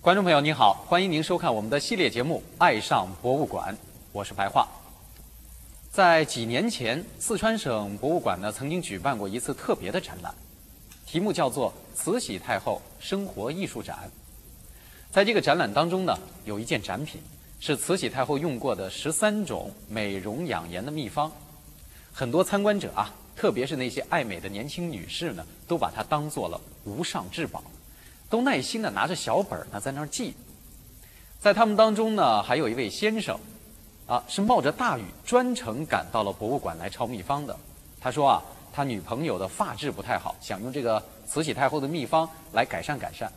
观众朋友您好，欢迎您收看我们的系列节目《爱上博物馆》，我是白桦。在几年前，四川省博物馆呢曾经举办过一次特别的展览，题目叫做“慈禧太后生活艺术展”。在这个展览当中呢，有一件展品是慈禧太后用过的十三种美容养颜的秘方，很多参观者啊，特别是那些爱美的年轻女士呢，都把它当做了无上至宝。都耐心的拿着小本儿呢，在那儿记。在他们当中呢，还有一位先生，啊，是冒着大雨专程赶到了博物馆来抄秘方的。他说啊，他女朋友的发质不太好，想用这个慈禧太后的秘方来改善改善。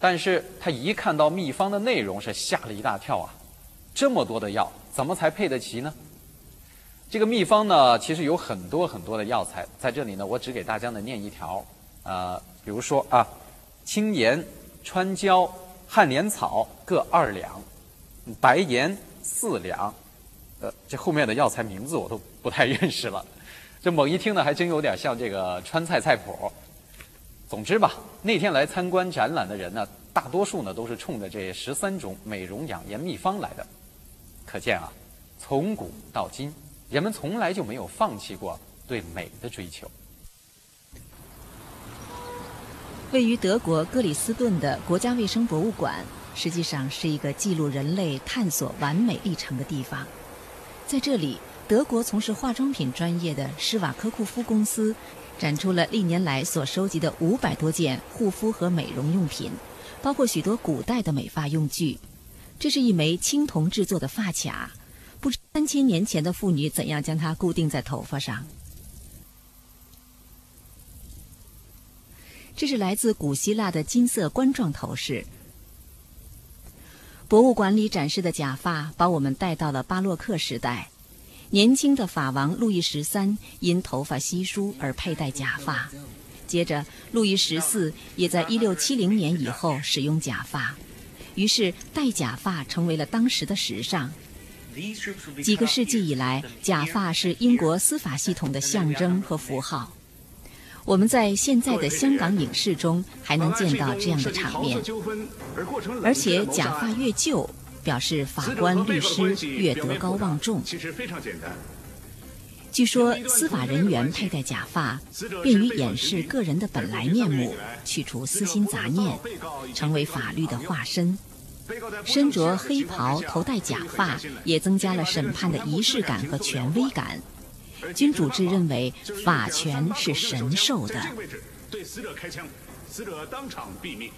但是他一看到秘方的内容，是吓了一大跳啊！这么多的药，怎么才配得齐呢？这个秘方呢，其实有很多很多的药材，在这里呢，我只给大家呢念一条，呃，比如说啊。青盐、川椒、旱莲草各二两，白盐四两。呃，这后面的药材名字我都不太认识了。这猛一听呢，还真有点像这个川菜菜谱。总之吧，那天来参观展览的人呢，大多数呢都是冲着这十三种美容养颜秘方来的。可见啊，从古到今，人们从来就没有放弃过对美的追求。位于德国格里斯顿的国家卫生博物馆，实际上是一个记录人类探索完美历程的地方。在这里，德国从事化妆品专业的施瓦科库夫公司展出了历年来所收集的五百多件护肤和美容用品，包括许多古代的美发用具。这是一枚青铜制作的发卡，不知三千年前的妇女怎样将它固定在头发上。这是来自古希腊的金色冠状头饰。博物馆里展示的假发把我们带到了巴洛克时代，年轻的法王路易十三因头发稀疏而佩戴假发，接着路易十四也在一六七零年以后使用假发，于是戴假发成为了当时的时尚。几个世纪以来，假发是英国司法系统的象征和符号。我们在现在的香港影视中还能见到这样的场面，而且假发越旧，表示法官、律师越德高望重。据说司法人员佩戴假发，便于掩饰个人的本来面目，去除私心杂念，成为法律的化身。身着黑袍、头戴假发，也增加了审判的仪式感和权威感。君主制认为法权是神授的。对死者开枪，死者当场毙命。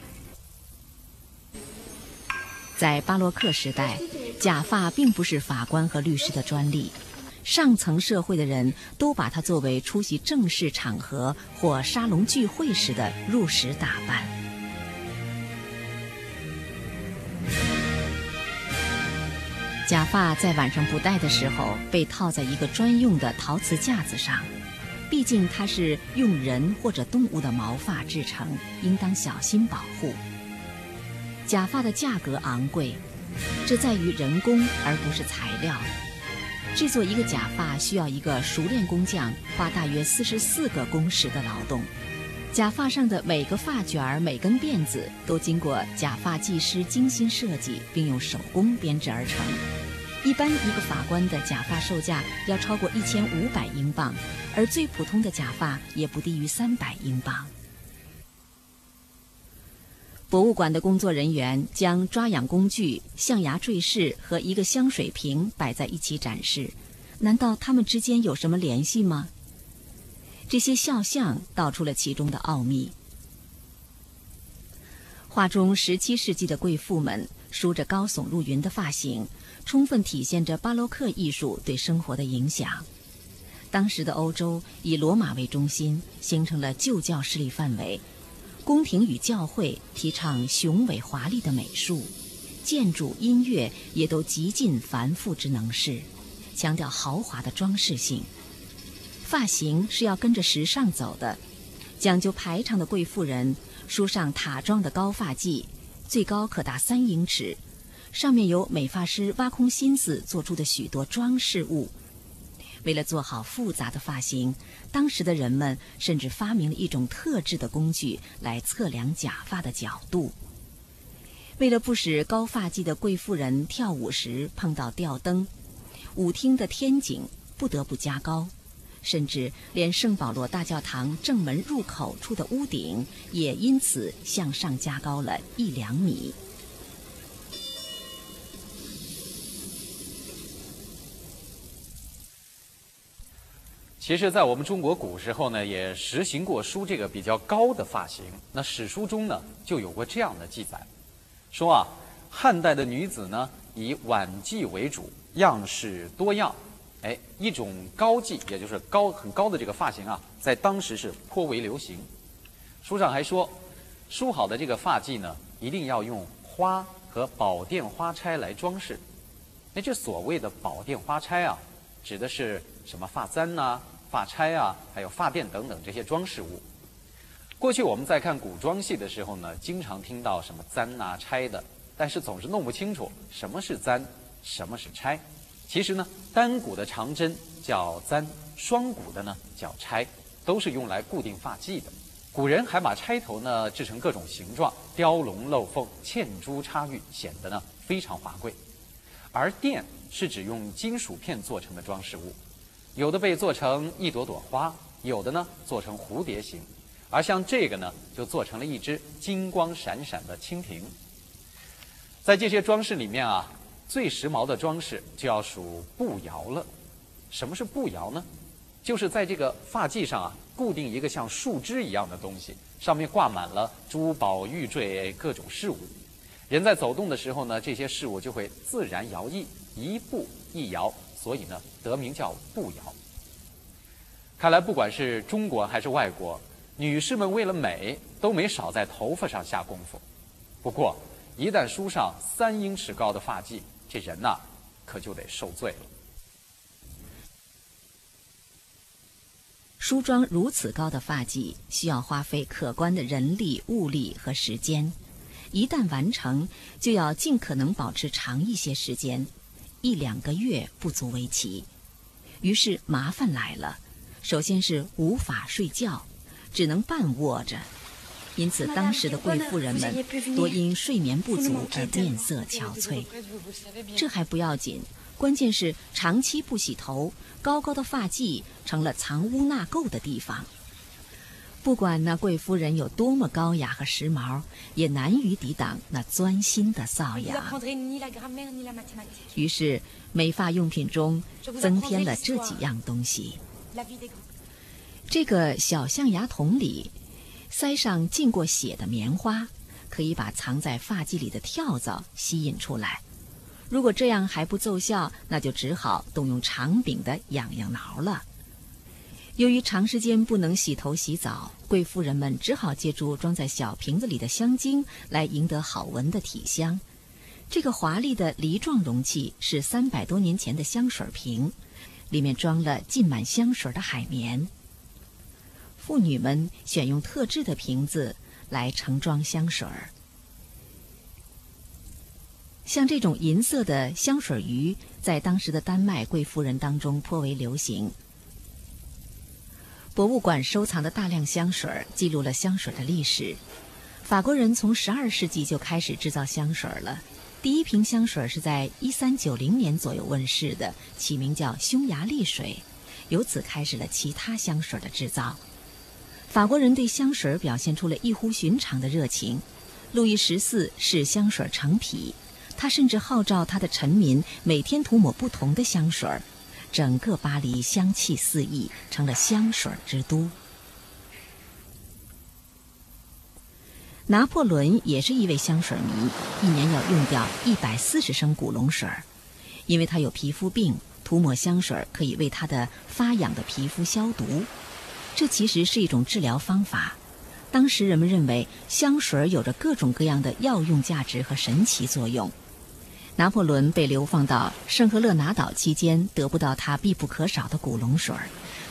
在巴洛克时代，假发并不是法官和律师的专利，上层社会的人都把它作为出席正式场合或沙龙聚会时的入室打扮。假发在晚上不戴的时候，被套在一个专用的陶瓷架子上。毕竟它是用人或者动物的毛发制成，应当小心保护。假发的价格昂贵，这在于人工而不是材料。制作一个假发需要一个熟练工匠花大约四十四个工时的劳动。假发上的每个发卷儿、每根辫子都经过假发技师精心设计，并用手工编织而成。一般一个法官的假发售价要超过一千五百英镑，而最普通的假发也不低于三百英镑。博物馆的工作人员将抓痒工具、象牙坠饰和一个香水瓶摆在一起展示，难道它们之间有什么联系吗？这些肖像道出了其中的奥秘。画中十七世纪的贵妇们梳着高耸入云的发型。充分体现着巴洛克艺术对生活的影响。当时的欧洲以罗马为中心，形成了旧教势力范围，宫廷与教会提倡雄伟华丽的美术，建筑、音乐也都极尽繁复之能事，强调豪华的装饰性。发型是要跟着时尚走的，讲究排场的贵妇人梳上塔状的高发髻，最高可达三英尺。上面有美发师挖空心思做出的许多装饰物。为了做好复杂的发型，当时的人们甚至发明了一种特制的工具来测量假发的角度。为了不使高发髻的贵妇人跳舞时碰到吊灯，舞厅的天井不得不加高，甚至连圣保罗大教堂正门入口处的屋顶也因此向上加高了一两米。其实，在我们中国古时候呢，也实行过梳这个比较高的发型。那史书中呢，就有过这样的记载，说啊，汉代的女子呢，以挽髻为主，样式多样。哎，一种高髻，也就是高很高的这个发型啊，在当时是颇为流行。书上还说，梳好的这个发髻呢，一定要用花和宝殿花钗来装饰。那这所谓的宝殿花钗啊，指的是什么发簪呐？发钗啊，还有发垫等等这些装饰物。过去我们在看古装戏的时候呢，经常听到什么簪啊、钗的，但是总是弄不清楚什么是簪，什么是钗。其实呢，单股的长针叫簪，双股的呢叫钗，都是用来固定发髻的。古人还把钗头呢制成各种形状，雕龙镂凤、嵌珠插玉，显得呢非常华贵。而钿是指用金属片做成的装饰物。有的被做成一朵朵花，有的呢做成蝴蝶形，而像这个呢，就做成了一只金光闪闪的蜻蜓。在这些装饰里面啊，最时髦的装饰就要数步摇了。什么是步摇呢？就是在这个发髻上啊，固定一个像树枝一样的东西，上面挂满了珠宝玉坠各种饰物。人在走动的时候呢，这些事物就会自然摇曳，一步一摇。所以呢，得名叫步摇。看来不管是中国还是外国，女士们为了美都没少在头发上下功夫。不过，一旦梳上三英尺高的发髻，这人呐，可就得受罪了。梳妆如此高的发髻，需要花费可观的人力、物力和时间。一旦完成，就要尽可能保持长一些时间。一两个月不足为奇，于是麻烦来了。首先是无法睡觉，只能半卧着，因此当时的贵妇人们多因睡眠不足而面色憔悴。这还不要紧，关键是长期不洗头，高高的发髻成了藏污纳垢的地方。不管那贵夫人有多么高雅和时髦，也难于抵挡那钻心的瘙痒。于是，美发用品中增添了这几样东西。这个小象牙桶里塞上浸过血的棉花，可以把藏在发髻里的跳蚤吸引出来。如果这样还不奏效，那就只好动用长柄的痒痒挠了。由于长时间不能洗头洗澡，贵妇人们只好借助装在小瓶子里的香精来赢得好闻的体香。这个华丽的梨状容器是三百多年前的香水瓶，里面装了浸满香水的海绵。妇女们选用特制的瓶子来盛装香水儿。像这种银色的香水鱼，在当时的丹麦贵妇人当中颇为流行。博物馆收藏的大量香水记录了香水的历史。法国人从12世纪就开始制造香水了。第一瓶香水是在1390年左右问世的，起名叫匈牙利水，由此开始了其他香水的制造。法国人对香水表现出了异乎寻常的热情。路易十四是香水成癖，他甚至号召他的臣民每天涂抹不同的香水。整个巴黎香气四溢，成了香水之都。拿破仑也是一位香水迷，一年要用掉一百四十升古龙水，因为他有皮肤病，涂抹香水可以为他的发痒的皮肤消毒。这其实是一种治疗方法。当时人们认为香水有着各种各样的药用价值和神奇作用。拿破仑被流放到圣赫勒拿岛期间，得不到他必不可少的古龙水，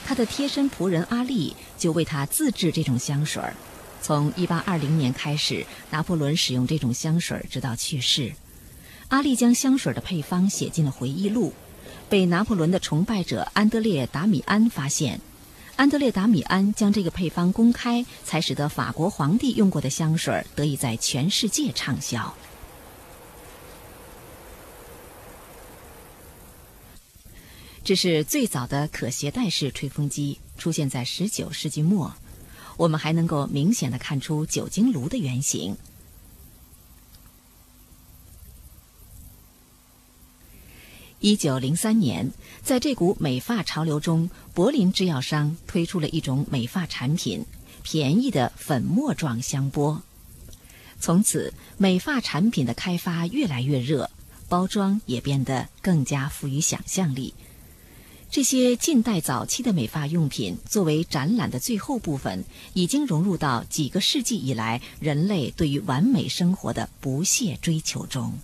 他的贴身仆人阿丽就为他自制这种香水。从1820年开始，拿破仑使用这种香水直到去世。阿丽将香水的配方写进了回忆录，被拿破仑的崇拜者安德烈达米安发现。安德烈达米安将这个配方公开，才使得法国皇帝用过的香水得以在全世界畅销。这是最早的可携带式吹风机，出现在19世纪末，我们还能够明显的看出酒精炉的原型。一九零三年，在这股美发潮流中，柏林制药商推出了一种美发产品——便宜的粉末状香波。从此，美发产品的开发越来越热，包装也变得更加富于想象力。这些近代早期的美发用品，作为展览的最后部分，已经融入到几个世纪以来人类对于完美生活的不懈追求中。